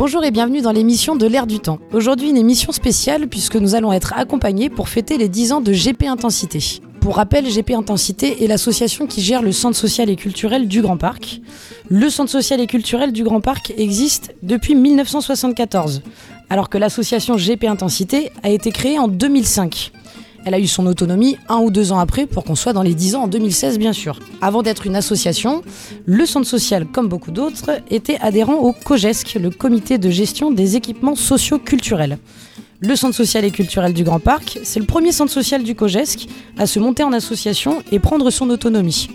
Bonjour et bienvenue dans l'émission de l'air du temps. Aujourd'hui une émission spéciale puisque nous allons être accompagnés pour fêter les 10 ans de GP Intensité. Pour rappel, GP Intensité est l'association qui gère le centre social et culturel du Grand Parc. Le centre social et culturel du Grand Parc existe depuis 1974, alors que l'association GP Intensité a été créée en 2005. Elle a eu son autonomie un ou deux ans après pour qu'on soit dans les 10 ans en 2016 bien sûr. Avant d'être une association, le centre social, comme beaucoup d'autres, était adhérent au COGESC, le comité de gestion des équipements sociaux culturels. Le centre social et culturel du Grand Parc, c'est le premier centre social du COGESC à se monter en association et prendre son autonomie.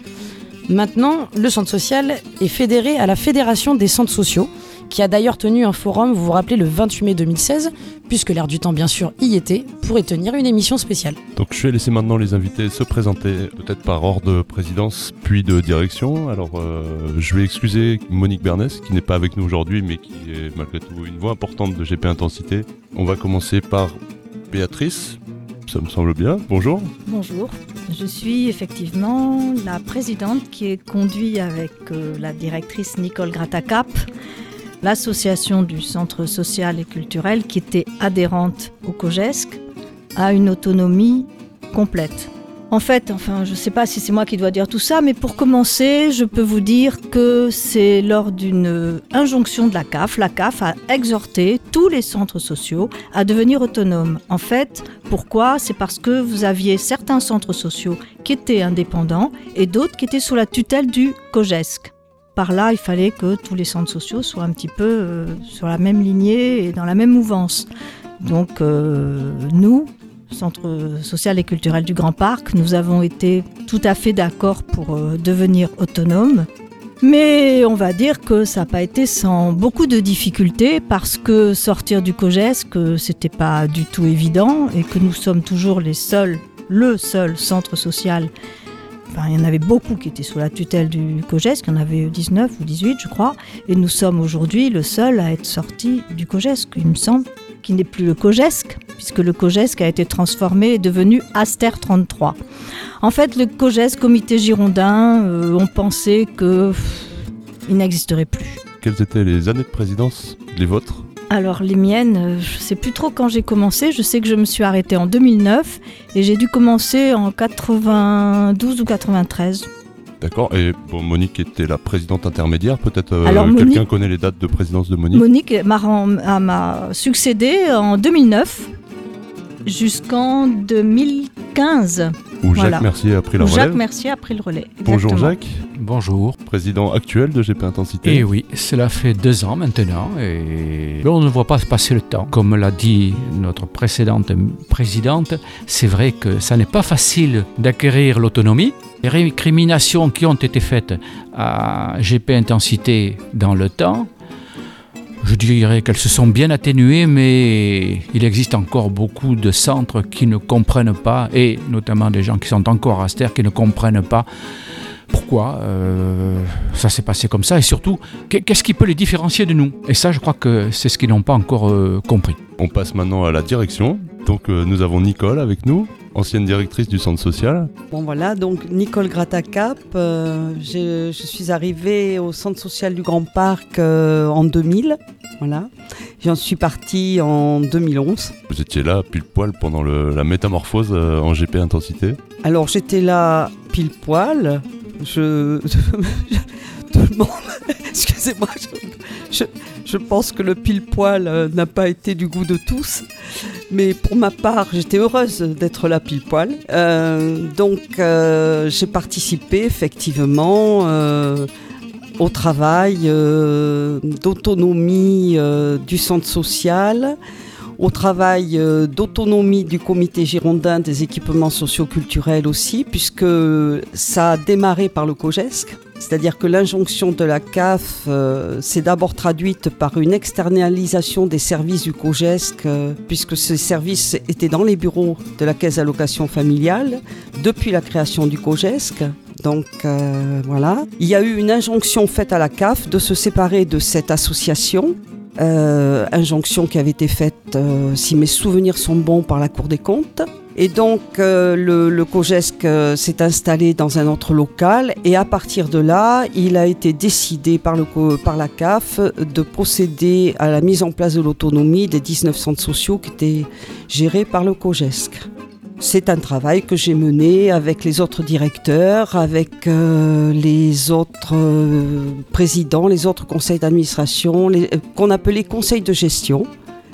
Maintenant, le centre social est fédéré à la Fédération des centres sociaux, qui a d'ailleurs tenu un forum, vous vous rappelez, le 28 mai 2016, puisque l'air du temps, bien sûr, y était, pour y tenir une émission spéciale. Donc je vais laisser maintenant les invités se présenter, peut-être par ordre de présidence, puis de direction. Alors euh, je vais excuser Monique Bernès, qui n'est pas avec nous aujourd'hui, mais qui est malgré tout une voix importante de GP Intensité. On va commencer par Béatrice. Ça me semble bien. Bonjour. Bonjour. Je suis effectivement la présidente qui est conduite avec euh, la directrice Nicole Gratacap l'association du centre social et culturel qui était adhérente au COGESC a une autonomie complète. En fait, enfin, je ne sais pas si c'est moi qui dois dire tout ça, mais pour commencer, je peux vous dire que c'est lors d'une injonction de la CAF. La CAF a exhorté tous les centres sociaux à devenir autonomes. En fait, pourquoi? C'est parce que vous aviez certains centres sociaux qui étaient indépendants et d'autres qui étaient sous la tutelle du COGESC par là, il fallait que tous les centres sociaux soient un petit peu euh, sur la même lignée et dans la même mouvance. Donc euh, nous, Centre social et culturel du Grand Parc, nous avons été tout à fait d'accord pour euh, devenir autonomes. Mais on va dire que ça n'a pas été sans beaucoup de difficultés parce que sortir du COGES, c'était pas du tout évident et que nous sommes toujours les seuls, le seul centre social il y en avait beaucoup qui étaient sous la tutelle du COGESC, il y en avait 19 ou 18 je crois, et nous sommes aujourd'hui le seul à être sorti du COGESC, il me semble, qui n'est plus le COGESC, puisque le COGESC a été transformé et devenu Aster 33. En fait, le COGESC, comité girondin, euh, on pensait qu'il n'existerait plus. Quelles étaient les années de présidence, les vôtres? Alors les miennes, euh, je sais plus trop quand j'ai commencé. Je sais que je me suis arrêtée en 2009 et j'ai dû commencer en 92 ou 93. D'accord. Et bon, Monique était la présidente intermédiaire. Peut-être euh, quelqu'un connaît les dates de présidence de Monique? Monique m'a succédé en 2009 jusqu'en 2015. Où Jacques Mercier a pris le relais. Jacques Mercier a pris le relais. Bonjour Jacques. Bonjour. Président actuel de GP Intensité. Eh oui, cela fait deux ans maintenant et on ne voit pas passer le temps. Comme l'a dit notre précédente présidente, c'est vrai que ça n'est pas facile d'acquérir l'autonomie. Les récriminations qui ont été faites à GP Intensité dans le temps je dirais qu'elles se sont bien atténuées, mais il existe encore beaucoup de centres qui ne comprennent pas, et notamment des gens qui sont encore à Ster qui ne comprennent pas pourquoi euh, ça s'est passé comme ça, et surtout, qu'est-ce qui peut les différencier de nous? Et ça, je crois que c'est ce qu'ils n'ont pas encore euh, compris. On passe maintenant à la direction. Donc euh, nous avons Nicole avec nous ancienne directrice du centre social. Bon voilà, donc Nicole Gratacap, euh, je, suis arrivée au centre social du Grand Parc euh, en 2000. Voilà. J'en suis partie en 2011. Vous étiez là pile poil pendant la métamorphose euh, en GP intensité Alors j'étais là pile poil. Je, tout le monde, excusez-moi, je, pense que le pile poil n'a pas été du goût de tous. Mais pour ma part, j'étais heureuse d'être là pile poil. Euh, donc, euh, j'ai participé effectivement euh, au travail d'autonomie du centre social, au travail euh, d'autonomie du comité girondin des équipements socioculturels aussi, puisque ça a démarré par le COGESC. C'est-à-dire que l'injonction de la CAF euh, s'est d'abord traduite par une externalisation des services du COGESC, euh, puisque ces services étaient dans les bureaux de la Caisse d'allocation familiale depuis la création du COGESC. Donc euh, voilà. Il y a eu une injonction faite à la CAF de se séparer de cette association. Euh, injonction qui avait été faite, euh, si mes souvenirs sont bons, par la Cour des comptes. Et donc euh, le, le COGESC euh, s'est installé dans un autre local et à partir de là, il a été décidé par, le, par la CAF de procéder à la mise en place de l'autonomie des 19 centres sociaux qui étaient gérés par le COGESC. C'est un travail que j'ai mené avec les autres directeurs, avec euh, les autres présidents, les autres conseils d'administration, qu'on appelait conseils de gestion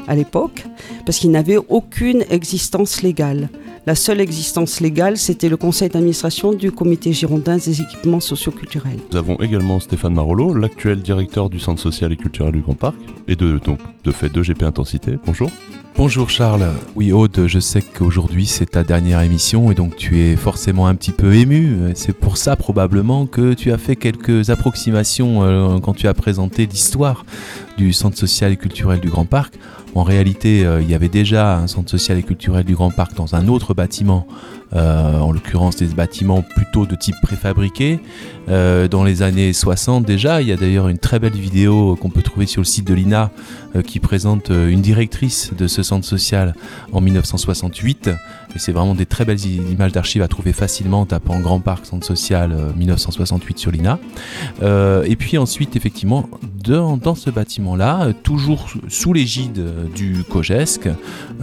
à l'époque, parce qu'ils n'avaient aucune existence légale. La seule existence légale, c'était le conseil d'administration du comité girondin des équipements socioculturels. Nous avons également Stéphane Marolo, l'actuel directeur du Centre social et culturel du Grand Parc, et de, donc, de fait de GP Intensité. Bonjour. Bonjour Charles. Oui Aude, je sais qu'aujourd'hui c'est ta dernière émission et donc tu es forcément un petit peu ému. C'est pour ça probablement que tu as fait quelques approximations euh, quand tu as présenté l'histoire du Centre social et culturel du Grand Parc. En réalité, euh, il y avait déjà un centre social et culturel du Grand Parc dans un autre bâtiment, euh, en l'occurrence des bâtiments plutôt de type préfabriqué. Euh, dans les années 60 déjà, il y a d'ailleurs une très belle vidéo qu'on peut trouver sur le site de l'INA qui présente euh, une directrice de ce centre social en 1968. Et c'est vraiment des très belles images d'archives à trouver facilement en tapant Grand Parc Centre Social euh, 1968 sur l'INA. Euh, et puis ensuite, effectivement, dans, ce bâtiment-là, euh, toujours sous- l'égide euh, du COGESC,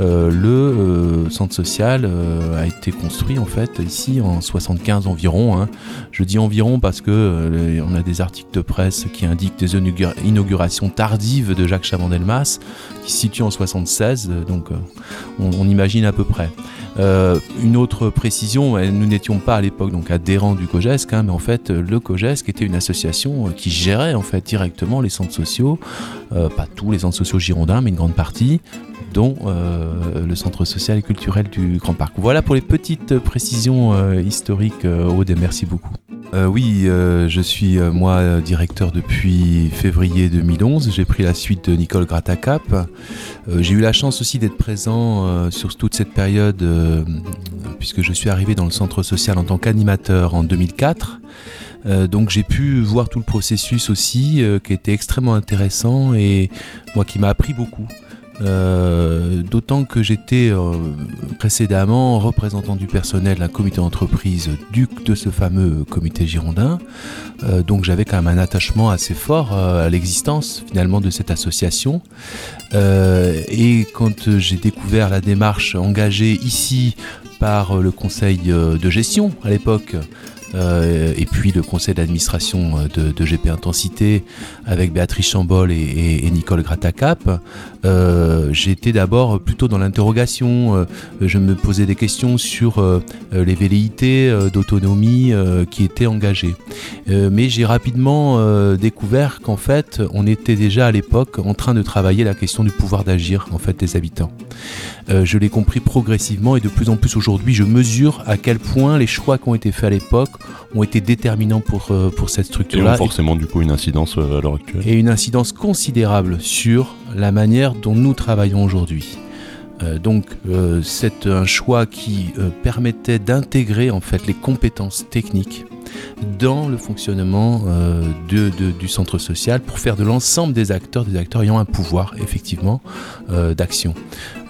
euh, le euh, centre social euh, a été construit en fait ici en 75 environ. hein. Je dis environ parce que euh, on a des articles de presse qui indiquent des inaugura- inaugurations tardives de Jacques Qui se situe en 76, euh, donc euh, on, imagine à peu près. Euh, une autre précision, nous n'étions pas à l'époque donc adhérents du COGESC, hein, mais en fait le COGESC était une association qui gérait en fait directement les centres sociaux, pas tous les centres sociaux girondins, mais une grande partie, dont euh, le centre social et culturel du Grand Parc. Voilà pour les petites précisions euh, historiques, euh, Aude, et merci beaucoup. Oui, je suis moi directeur depuis février 2011. J'ai pris la suite de Nicole Gratacap. J'ai eu la chance aussi d'être présent sur toute cette période puisque je suis arrivé dans le centre social en tant qu'animateur en 2004. Euh, donc j'ai pu voir tout le processus aussi qui était extrêmement intéressant et moi qui m'a appris beaucoup. Euh, D'autant que j'étais euh, précédemment représentant du personnel d'un comité d'entreprise du, de ce fameux comité girondin. Euh, donc j'avais quand même un attachement assez fort à l'existence finalement de cette association. Et quand j'ai découvert la démarche engagée ici par le conseil de gestion à l'époque, euh, et puis le conseil d'administration euh, de, GP Intensité avec Béatrice Chambol et, Nicole Gratacap, euh, j'étais d'abord plutôt dans l'interrogation. je me posais des questions sur les velléités d'autonomie qui étaient engagées. Mais j'ai rapidement découvert qu'en fait, on était déjà à l'époque en train de travailler la question du pouvoir d'agir en fait des habitants. Euh, je l'ai compris progressivement et de plus en plus aujourd'hui, je mesure à quel point les choix qui ont été faits à l'époque ont été déterminants pour, euh, pour cette Et ont structure-là et- forcément du coup une incidence euh, à l'heure actuelle. et une incidence considérable sur la manière dont nous travaillons aujourd'hui. Euh, donc c'est un choix qui permettait d'intégrer en fait les compétences techniques dans le fonctionnement euh, du centre social pour faire de l'ensemble des acteurs des acteurs ayant un pouvoir effectivement euh, d'action.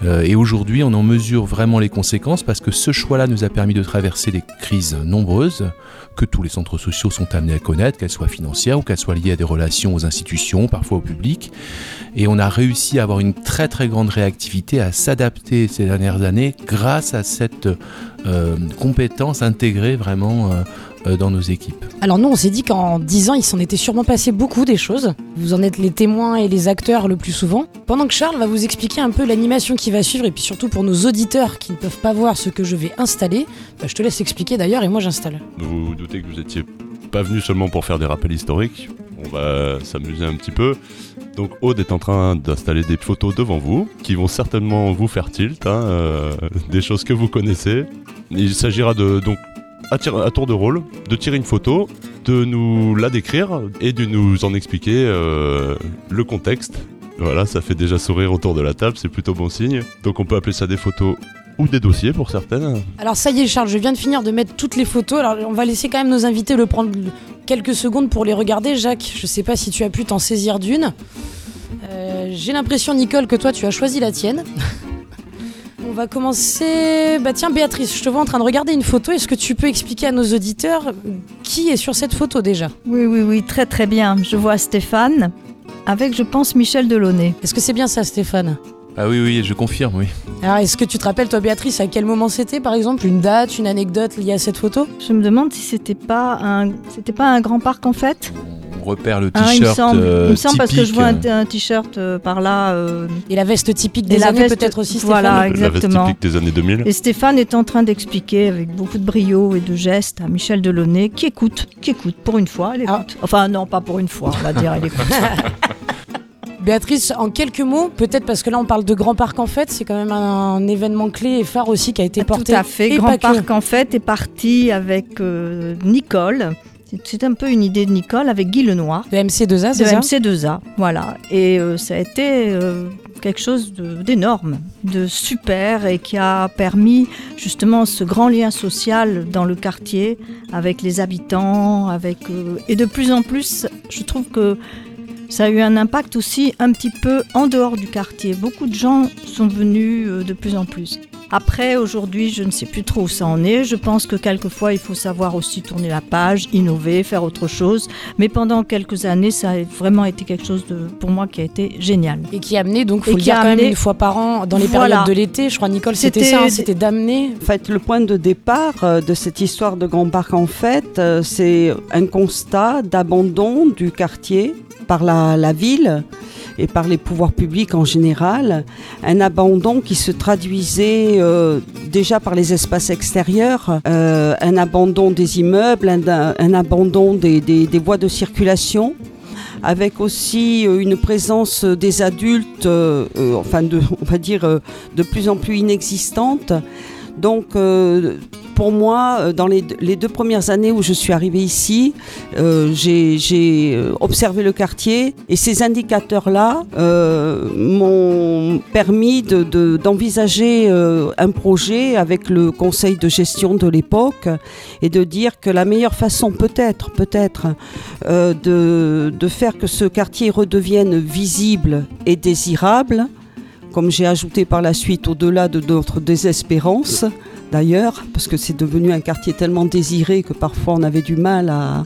Euh, et aujourd'hui on en mesure vraiment les conséquences parce que ce choix-là nous a permis de traverser des crises nombreuses que tous les centres sociaux sont amenés à connaître, qu'elles soient financières ou qu'elles soient liées à des relations aux institutions, parfois au public. Et on a réussi à avoir une très très grande réactivité, à s'adapter ces dernières années grâce à cette compétence intégrée vraiment dans nos équipes. Alors nous, on s'est dit qu'en 10 ans, il s'en était sûrement passé beaucoup des choses. Vous en êtes les témoins et les acteurs le plus souvent. Pendant que Charles va vous expliquer un peu l'animation qui va suivre, et puis surtout pour nos auditeurs qui ne peuvent pas voir ce que je vais installer, bah, je te laisse expliquer d'ailleurs et moi j'installe. Vous vous doutez que vous étiez pas venu seulement pour faire des rappels historiques. on va s'amuser un petit peu. Donc Aude est en train d'installer des photos devant vous qui vont certainement vous faire tilt, hein, euh, des choses que vous connaissez. Il s'agira de donc à, tour de rôle de tirer une photo, de nous la décrire et de nous en expliquer euh, le contexte. Voilà, ça fait déjà sourire autour de la table, c'est plutôt bon signe. Donc on peut appeler ça des photos ou des dossiers pour certaines. Alors ça y est Charles, je viens de finir de mettre toutes les photos. Alors on va laisser quand même nos invités le prendre quelques secondes pour les regarder. Jacques, je sais pas si tu as pu t'en saisir d'une. Euh, J'ai l'impression Nicole que toi tu as choisi la tienne. On va commencer. Bah tiens Béatrice, je te vois en train de regarder une photo. Est-ce que tu peux expliquer à nos auditeurs qui est sur cette photo déjà? Oui, oui, oui, très très bien. Je vois Stéphane avec, je pense, Michel Delaunay. Est-ce que c'est bien ça Stéphane? Ah oui, oui, je confirme, oui. Alors est-ce que tu te rappelles toi Béatrice à quel moment c'était par exemple? Une date, une anecdote liée à cette photo? Je me demande si c'était pas un, c'était pas un grand parc en fait? Repère le il me t-shirt semble, euh, il me semble parce que je typique. vois un, un t-shirt euh, par là. euh, Et la veste typique des années peut-être aussi voilà, Stéphane La veste exactement. typique des années 2000. Et Stéphane est en train d'expliquer avec beaucoup de brio et de gestes à Michel Delaunay qui écoute, qui écoute pour une fois, elle écoute. Enfin non, pas pour une fois, on va dire, elle écoute. Béatrice, en quelques mots, peut-être parce que là on parle de Grand Parc en fait, c'est quand même un, événement clé et phare aussi qui a été porté. Tout à fait. et Grand que. Parc en fait est parti avec euh, Nicole. C'est- un peu une idée de Nicole avec Guy Lenoir. De MC2A, de c'est ça? MC2A, voilà. Et euh, ça a été euh, quelque chose d'énorme, de, super, et qui a permis justement ce grand lien social dans le quartier avec les habitants, avec euh, et de plus en plus, je trouve que ça a eu un impact aussi un petit peu en dehors du quartier. Beaucoup de gens sont venus euh, de plus en plus. Après, aujourd'hui, je ne sais plus trop où ça en est. Je pense que quelquefois, il faut savoir aussi tourner la page, innover, faire autre chose. Mais pendant quelques années, ça a vraiment été quelque chose de, pour moi qui a été génial. Et qui a amené, donc, faut Et le qui dire a quand même une fois par an dans les Voilà. périodes de l'été. Je crois, Nicole, c'était ça, hein, c'était d'amener. En fait, le point de départ euh, de cette histoire de Grand Parc, en fait, euh, c'est un constat d'abandon du quartier par la, la ville et par les pouvoirs publics en général. Un abandon qui se traduisait euh, déjà par les espaces extérieurs, euh, un abandon des immeubles, un, abandon des, des- voies de circulation avec aussi euh, une présence des adultes, enfin on va dire de plus en plus inexistante. Donc pour moi, euh, dans les, deux premières années où je suis arrivée ici, euh, j'ai euh, observé le quartier et ces indicateurs-là m'ont permis de- de- d'envisager un projet avec le conseil de gestion de l'époque et de dire que la meilleure façon peut-être, peut-être, de, de faire que ce quartier redevienne visible et désirable, comme j'ai ajouté par la suite au-delà de notre désespérance d'ailleurs, parce que c'est devenu un quartier tellement désiré que parfois on avait du mal à,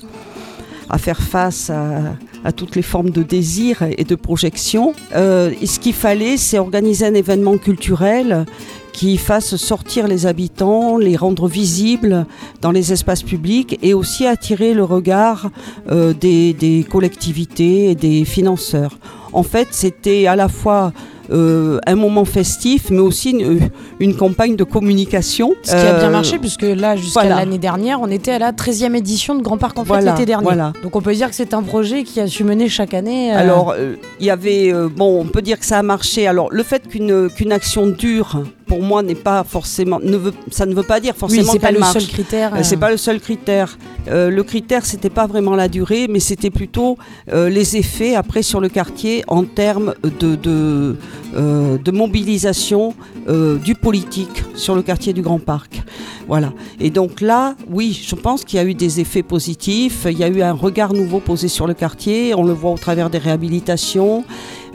faire face à, toutes les formes de désir et de projection. Euh, et ce qu'il fallait, c'est organiser un événement culturel qui fasse sortir les habitants, les rendre visibles dans les espaces publics et aussi attirer le regard euh, des collectivités et des financeurs. En fait, c'était à la fois euh, un moment festif, mais aussi une, une campagne de communication. Ce qui a bien Euh, marché, puisque là, jusqu'à voilà. l'année dernière, on était à la 13e édition de Grand Parc en fait Voilà, l'été dernier. voilà. Donc on peut dire que c'est un projet qui a su mener chaque année. euh, Alors, euh, il y avait, euh, bon, on peut dire que ça a marché. Alors, le fait qu'une qu'une action dure, pour moi, n'est pas forcément, ne veut, ça ne veut pas dire oui, forcément c'est pas le seul critère. Euh, euh, C'est pas le seul critère. Euh, le critère, c'était pas vraiment la durée, mais c'était plutôt euh, les effets après sur le quartier en termes de, de, euh, de mobilisation euh, du politique sur le quartier du Grand Parc. Voilà. Et donc là, oui, je pense qu'il y a eu des effets positifs. Il y a eu un regard nouveau posé sur le quartier. On le voit au travers des réhabilitations.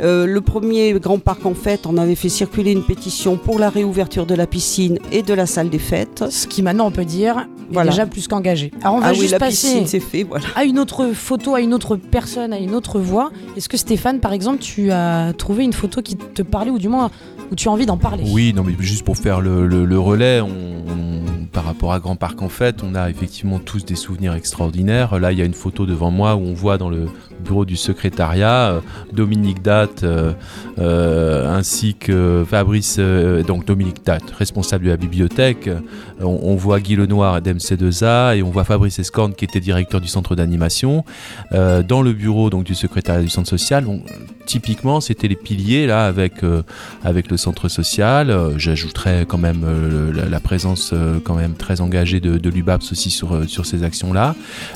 Euh, le premier Grand Parc, en fait, on avait fait circuler une pétition pour la réouverture de la piscine et de la salle des fêtes. Ce qui maintenant on peut dire est Voilà. déjà plus qu'engagé. Alors on va ah oui, juste la passer piscine, c'est fait, voilà. à une autre photo, à une autre personne, à une autre voix. Est-ce que Stéphane, par exemple, tu as trouvé une photo qui te parlait ou du moins où tu as envie d'en parler? Oui, non, mais juste pour faire le, le- le relais, on- on- par rapport à Grand Parc en fait, on a effectivement tous des souvenirs extraordinaires. Là, il y a une photo devant moi où on voit dans le, bureau du secrétariat, Dominique Date ainsi que Fabrice, donc Dominique Date, responsable de la bibliothèque. On, voit Guy Lenoir d'MC2A et on voit Fabrice Escorne qui était directeur du centre d'animation. dans le bureau donc, du secrétariat du centre social, typiquement, c'était les piliers là avec euh, avec le centre social. Euh, j'ajouterais quand même euh, la, présence quand même très engagée de, de l'UBAPS aussi sur sur ces actions là.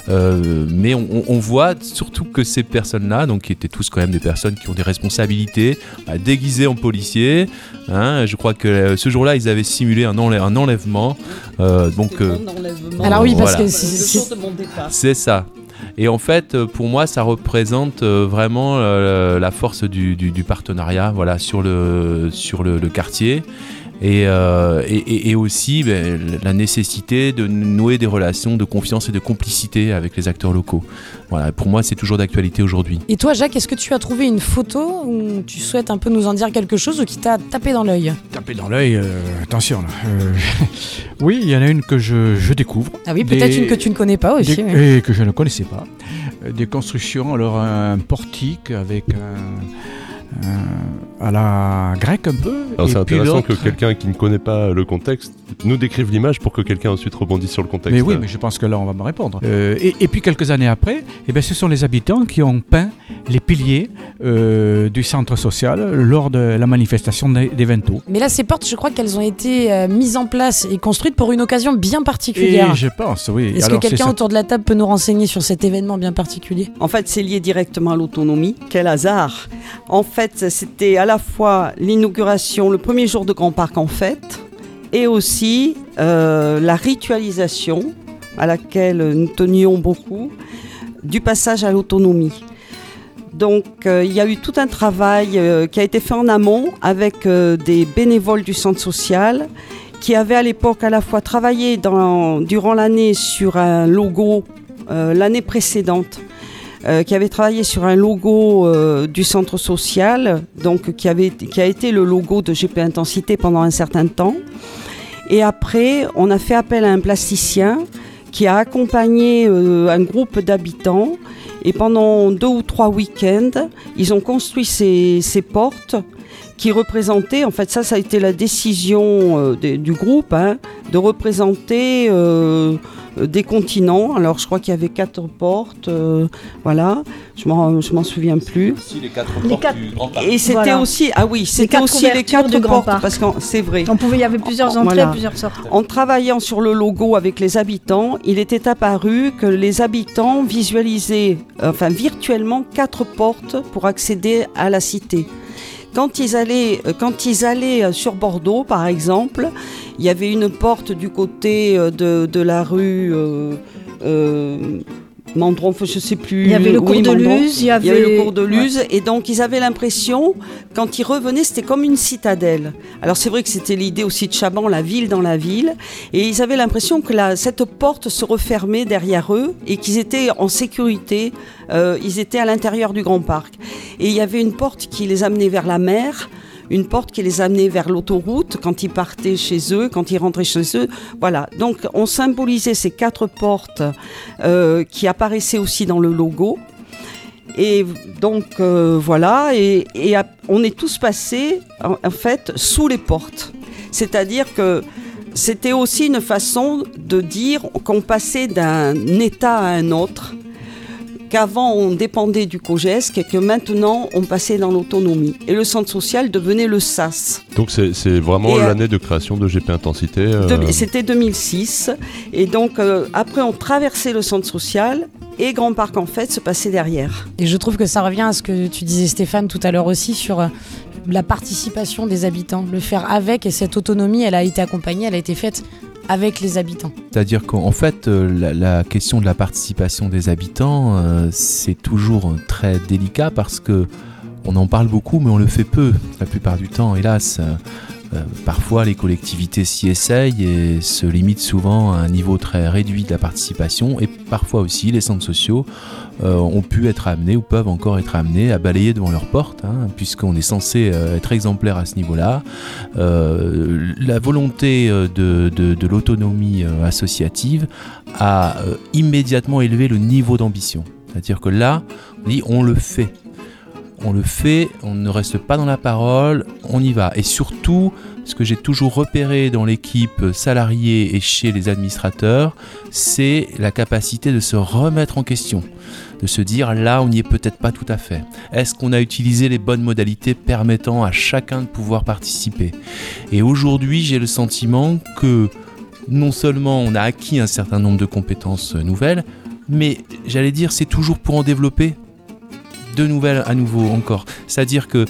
mais on, voit surtout que ces personnes-là, donc qui étaient tous quand même des personnes qui ont des responsabilités, bah, déguisées en policiers. Hein, je crois que ce jour-là, ils avaient simulé un, un enlèvement. Donc, alors oui, parce que c'est ça. Et en fait, euh, pour moi, ça représente euh, vraiment euh, la force du, partenariat voilà, sur le, sur le, quartier. Et, et, aussi ben, la nécessité de nouer des relations de confiance et de complicité avec les acteurs locaux. Voilà, pour moi, c'est toujours d'actualité aujourd'hui. Et toi, Jacques, est-ce que tu as trouvé une photo où tu souhaites un peu nous en dire quelque chose ou qui t'a tapé dans l'œil? Tapé dans l'œil, attention là. oui, il y en a une que je, je découvre. Ah oui, peut-être une que tu ne connais pas aussi. Et que je ne connaissais pas. Euh, des constructions, alors un portique avec un à la grecque un peu. c'est intéressant que quelqu'un qui ne connaît pas le contexte nous décrive l'image pour que quelqu'un ensuite rebondisse sur le contexte. Mais oui, mais je pense que là on va me répondre. Euh, et, puis quelques années après, eh ben, ce sont les habitants qui ont peint les piliers euh, du centre social lors de la manifestation des Vento. Mais là, ces portes, je crois qu'elles ont été euh, mises en place et construites pour une occasion bien particulière. Et je pense, oui. Est-ce que quelqu'un autour de la table peut nous renseigner sur cet événement bien particulier? En fait, c'est lié directement à l'autonomie. Quel hasard En fait, c'était à la fois l'inauguration, le premier jour de Grand Parc en fête, et aussi euh, la ritualisation à laquelle nous tenions beaucoup du passage à l'autonomie. Donc euh, il y a eu tout un travail euh, qui a été fait en amont avec des bénévoles du centre social qui avaient à l'époque à la fois travaillé durant l'année sur un logo l'année précédente euh, qui avait travaillé sur un logo euh, du centre social, donc qui, avait, qui a été le logo de GP Intensité pendant un certain temps. Et après, on a fait appel à un plasticien qui a accompagné euh, un groupe d'habitants. Et pendant deux ou trois week-ends, ils ont construit ces, ces, portes qui représentaient, en fait ça, ça a été la décision du groupe, hein, de représenter euh, des continents. Alors je crois qu'il y avait quatre portes, euh, voilà. Je m'en, je m'en souviens plus. les quatre portes du Grand Parc. Et c'était aussi, ah oui, c'était aussi les quatre portes, parce que c'est vrai. On pouvait, il y avait plusieurs entrées, plusieurs sortes. En travaillant sur le logo avec les habitants, il était apparu que les habitants visualisaient, enfin virtuellement, quatre portes pour accéder à la cité. Quand ils allaient, euh, euh, sur Bordeaux, par exemple, il y avait une porte du côté euh, de, la rue. Mandron, je sais plus. Il y avait le cours de Luz. Il y avait, le cours de Luz. Et donc, ils avaient l'impression, quand ils revenaient, c'était comme une citadelle. Alors, c'est vrai que c'était l'idée aussi de Chaban, la ville dans la ville. Et ils avaient l'impression que la, cette porte se refermait derrière eux et qu'ils étaient en sécurité. Euh, ils étaient à l'intérieur du grand parc. Et il y avait une porte qui les amenait vers la mer une porte qui les amenait vers l'autoroute quand ils partaient chez eux, quand ils rentraient chez eux. Voilà, donc on symbolisait ces quatre portes euh, qui apparaissaient aussi dans le logo. Et donc euh, voilà, et, on est tous passés en, fait sous les portes. C'est-à-dire que c'était aussi une façon de dire qu'on passait d'un état à un autre qu'avant on dépendait du COGESC et que maintenant on passait dans l'autonomie. Et le centre social devenait le SAS. Donc c'est vraiment euh, l'année de création de GP Intensité euh, C'était 2006. Et donc euh, après on traversait le centre social et Grand Parc en fait se passait derrière. Et je trouve que ça revient à ce que tu disais Stéphane tout à l'heure aussi sur la participation des habitants, le faire avec et cette autonomie elle a été accompagnée, elle a été faite avec les habitants. C'est-à-dire qu'en fait, euh, la, question de la participation des habitants, euh, c'est toujours très délicat parce que on en parle beaucoup, mais on le fait peu la plupart du temps, hélas. Euh, parfois, les collectivités s'y essayent et se limitent souvent à un niveau très réduit de la participation. Et parfois aussi, les centres sociaux euh, ont pu être amenés ou peuvent encore être amenés à balayer devant leurs portes, hein, puisqu'on est censé euh, être exemplaire à ce niveau-là. la volonté de, de l'autonomie associative a immédiatement élevé le niveau d'ambition. C'est-à-dire que là, on dit on le fait. On le fait, on ne reste pas dans la parole, on y va. Et surtout, ce que j'ai toujours repéré dans l'équipe salariée et chez les administrateurs, c'est la capacité de se remettre en question, de se dire là on n'y est peut-être pas tout à fait. Est-ce qu'on a utilisé les bonnes modalités permettant à chacun de pouvoir participer? Et aujourd'hui j'ai le sentiment que non seulement on a acquis un certain nombre de compétences nouvelles, mais j'allais dire c'est toujours pour en développer de nouvelles à nouveau encore. C'est-à-dire que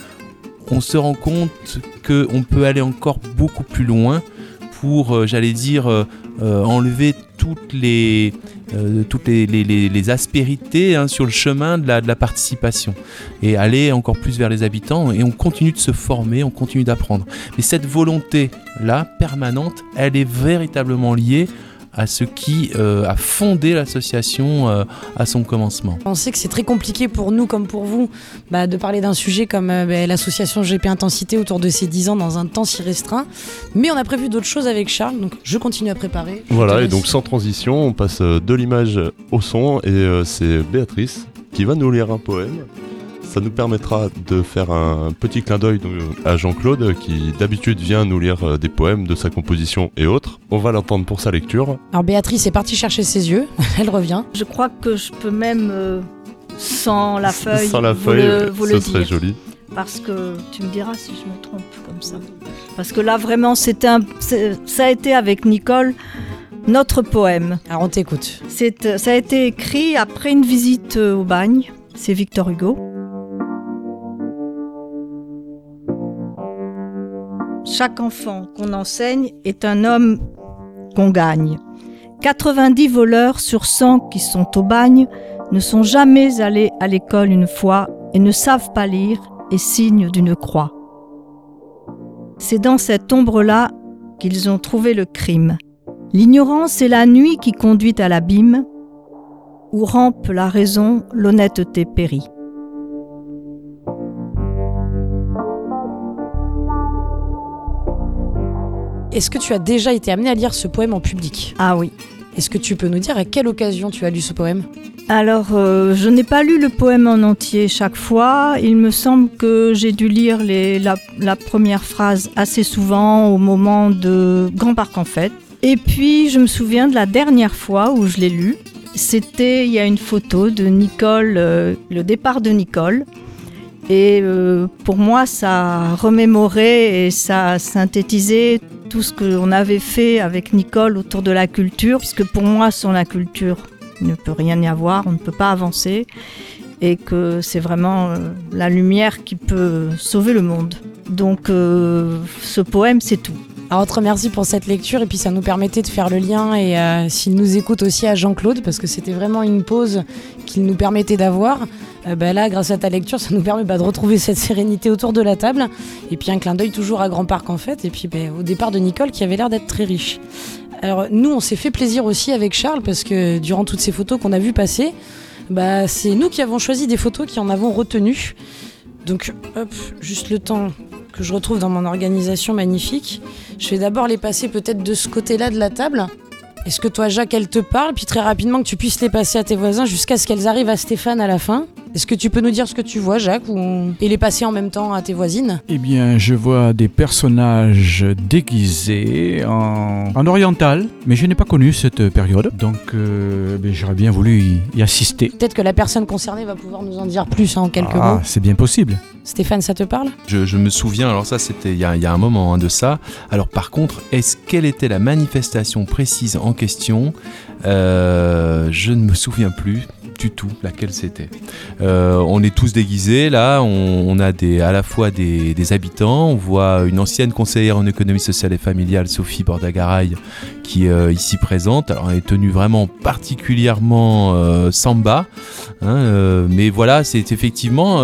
on se rend compte qu'on peut aller encore beaucoup plus loin pour, euh, j'allais dire, euh, euh, enlever toutes les, toutes les, aspérités hein, sur le chemin de la, de la, participation et aller encore plus vers les habitants. Et on continue de se former, on continue d'apprendre. Mais cette volonté-là, permanente, elle est véritablement liée à ce qui euh, a fondé l'association euh, à son commencement. On sait que c'est très compliqué pour nous comme pour vous bah, de parler d'un sujet comme euh, bah, l'association GP Intensité autour de ces 10 ans dans un temps si restreint. Mais on a prévu d'autres choses avec Charles, donc je continue à préparer. Voilà, et donc sans transition, on passe de l'image au son et c'est Béatrice qui va nous lire un poème ça nous permettra de faire un petit clin d'œil à Jean-Claude qui d'habitude vient nous lire euh, des poèmes de sa composition et autres. On va l'entendre pour sa lecture. Alors Béatrice est partie chercher ses yeux, elle revient. Je crois que je peux même euh, sans la feuille. Sans la feuille, vous le, serait joli. Parce que tu me diras si je me trompe comme ça. Parce que là vraiment c'était un, ça a été avec Nicole notre poème. Alors on t'écoute. Ça a été écrit après une visite au bagne. C'est Victor Hugo. Chaque enfant qu'on enseigne est un homme qu'on gagne. 90 voleurs sur 100 qui sont au bagne ne sont jamais allés à l'école une fois et ne savent pas lire et signent d'une croix. C'est dans cette ombre-là qu'ils ont trouvé le crime. L'ignorance est la nuit qui conduit à l'abîme, où rampe la raison, l'honnêteté périt. Est-ce que tu as déjà été amené à lire ce poème en public Ah oui. Est-ce que tu peux nous dire à quelle occasion tu as lu ce poème Alors, euh, je n'ai pas lu le poème en entier chaque fois. Il me semble que j'ai dû lire les, la, la, première phrase assez souvent au moment de Grand Parc en fête. Et puis, je me souviens de la dernière fois où je l'ai lu. C'était, il y a une photo de Nicole, euh, le départ de Nicole. Et euh, pour moi, ça remémorait et ça synthétisait tout ce qu'on avait fait avec Nicole autour de la culture, puisque pour moi, sans la culture, il ne peut rien y avoir, on ne peut pas avancer, et que c'est vraiment euh, la lumière qui peut sauver le monde. Donc euh, ce poème, c'est tout. Alors, autre merci pour cette lecture et puis ça nous permettait de faire le lien et euh, s'il nous écoute aussi à Jean-Claude parce que c'était vraiment une pause qu'il nous permettait d'avoir. Euh, bah là, grâce à ta lecture, ça nous permet bah, de retrouver cette sérénité autour de la table et puis un clin d'œil toujours à Grand Parc en fait et puis bah, au départ de Nicole qui avait l'air d'être très riche. Alors nous, on s'est fait plaisir aussi avec Charles parce que durant toutes ces photos qu'on a vues passer, c'est nous qui avons choisi des photos qui en avons retenu. Donc, hop, juste le temps que je retrouve dans mon organisation magnifique. Je vais d'abord les passer peut-être de ce côté-là de la table. Est-ce que toi, Jacques, elle te parle, puis très rapidement que tu puisses les passer à tes voisins jusqu'à ce qu'elles arrivent à Stéphane à la fin est-ce que tu peux nous dire ce que tu vois, Jacques, ou... et les passer en même temps à tes voisines? Eh bien, je vois des personnages déguisés en, oriental, mais je n'ai pas connu cette période, donc euh, ben, j'aurais bien voulu y, assister. Peut-être que la personne concernée va pouvoir nous en dire plus en quelques ah, mots. C'est bien possible. Stéphane, ça te parle? Je, me souviens, alors ça c'était il y, a un moment hein, de ça. Alors par contre, est-ce quelle était la manifestation précise en question? Euh, Je ne me souviens plus du tout laquelle c'était. Euh, on est tous déguisés là, on, a des, à la fois des, habitants, on voit une ancienne conseillère en économie sociale et familiale, Sophie Bordagaray, qui est euh, ici présente. Alors elle est tenue vraiment particulièrement euh, samba, hein, mais voilà, c'est effectivement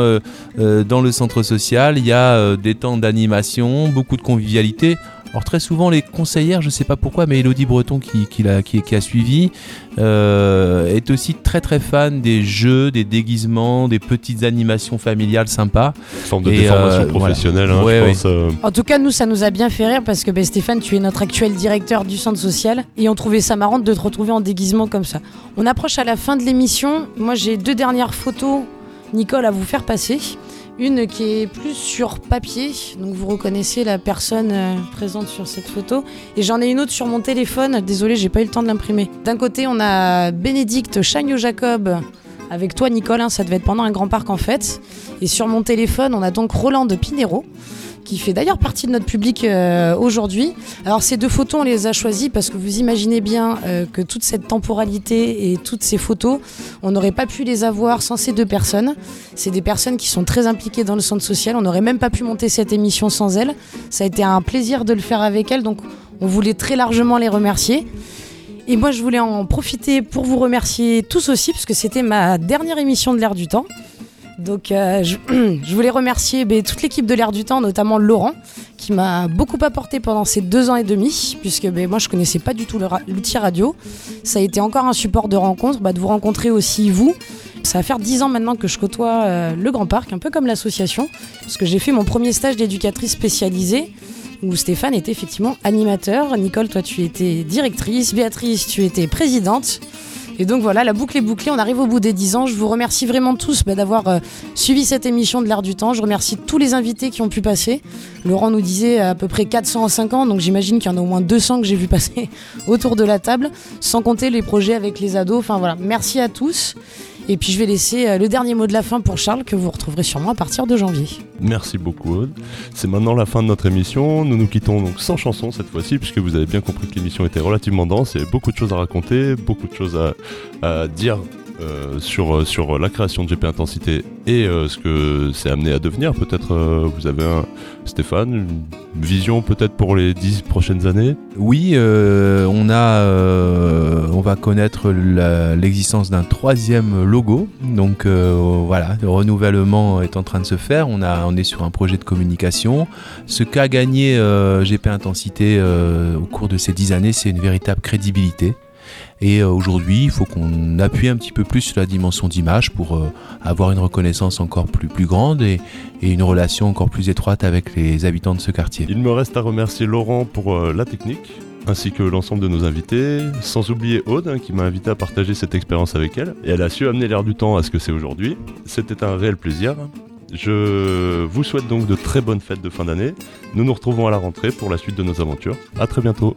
dans le centre social, il y a des temps d'animation, beaucoup de convivialité. Alors très souvent les conseillères, je sais pas pourquoi, mais Elodie Breton qui, qui, l'a- qui- qui a suivi euh, est aussi très très fan des jeux, des déguisements, des petites animations familiales sympas. Forme de Et, déformation euh, professionnelle, hein, Ouais, je ouais. pense. euh, En tout cas, nous, ça nous a bien fait rire parce que ben, Stéphane, tu es notre actuel directeur du centre social et on trouvait ça marrant de te retrouver en déguisement comme ça. On approche à la fin de l'émission. Moi, j'ai deux dernières photos, Nicole, à vous faire passer. Une qui est plus sur papier, donc vous reconnaissez la personne euh, présente sur cette photo. Et j'en ai une autre sur mon téléphone. Désolé, j'ai pas eu le temps de l'imprimer. D'un côté, on a Bénédicte Chagnot-Jacob avec toi, Nicole. ça devait être pendant un grand parc en fait. Et sur mon téléphone, on a donc Roland de Pinero qui fait d'ailleurs partie de notre public euh, aujourd'hui. Alors ces deux photos, on les a choisies parce que vous imaginez bien euh, que toute cette temporalité et toutes ces photos, on n'aurait pas pu les avoir sans ces deux personnes. C'est des personnes qui sont très impliquées dans le centre social. On n'aurait même pas pu monter cette émission sans elles. Ça a été un plaisir de le faire avec elles, donc on voulait très largement les remercier. Et moi, je voulais en profiter pour vous remercier tous aussi, parce que c'était ma dernière émission de l'ère du temps. Donc, euh, je, voulais remercier ben, toute l'équipe de l'ère du temps, notamment Laurent, qui m'a beaucoup apporté pendant ces deux ans et demi, puisque ben, moi, je connaissais pas du tout l'outil radio. Ça a été encore un support de rencontre, bah, de vous rencontrer aussi vous. Ça va faire dix ans maintenant que je côtoie euh, le Grand Parc, un peu comme l'association, parce que j'ai fait mon premier stage d'éducatrice spécialisée où Stéphane était effectivement animateur. Nicole, toi, tu étais directrice. Béatrice, tu étais présidente. Et donc voilà, la boucle est bouclée. On arrive au bout des 10 ans. Je vous remercie vraiment tous bah, d'avoir euh, suivi cette émission de l'ère du temps. Je remercie tous les invités qui ont pu passer. Laurent nous disait à peu près 400 en 5 ans, donc j'imagine qu'il y en a au moins 200 que j'ai vu passer autour de la table, sans compter les projets avec les ados. Enfin voilà, merci à tous. Et puis je vais laisser euh, le dernier mot de la fin pour Charles, que vous retrouverez sûrement à partir de janvier. Merci beaucoup Aude. C'est maintenant la fin de notre émission. Nous nous quittons donc sans chanson cette fois-ci, puisque vous avez bien compris que l'émission était relativement dense. Avait beaucoup de choses à raconter, beaucoup de choses à dire euh, sur, euh, sur la création de GP Intensité et euh, ce que c'est amené à devenir. Peut-être vous avez un, Stéphane, une vision peut-être pour les dix prochaines années? Oui, on a, on va connaître l'existence d'un troisième logo. Donc voilà, le renouvellement est en train de se faire. On a, on est sur un projet de communication. Ce qu'a gagné GP Intensité au cours de ces dix années, c'est une véritable crédibilité. Et euh, aujourd'hui, il faut qu'on appuie un petit peu plus sur la dimension d'image pour euh, avoir une reconnaissance encore plus, plus grande et, une relation encore plus étroite avec les habitants de ce quartier. Il me reste à remercier Laurent pour euh, la technique, ainsi que l'ensemble de nos invités, sans oublier Aude, hein, qui m'a invité à partager cette expérience avec elle. Et elle a su amener l'air du temps à ce que c'est aujourd'hui. C'était un réel plaisir. Je vous souhaite donc de très bonnes fêtes de fin d'année. Nous nous retrouvons à la rentrée pour la suite de nos aventures. À très bientôt.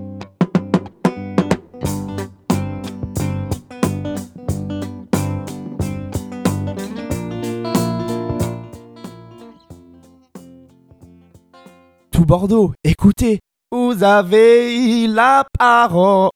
Bordeaux, écoutez, vous avez la parole.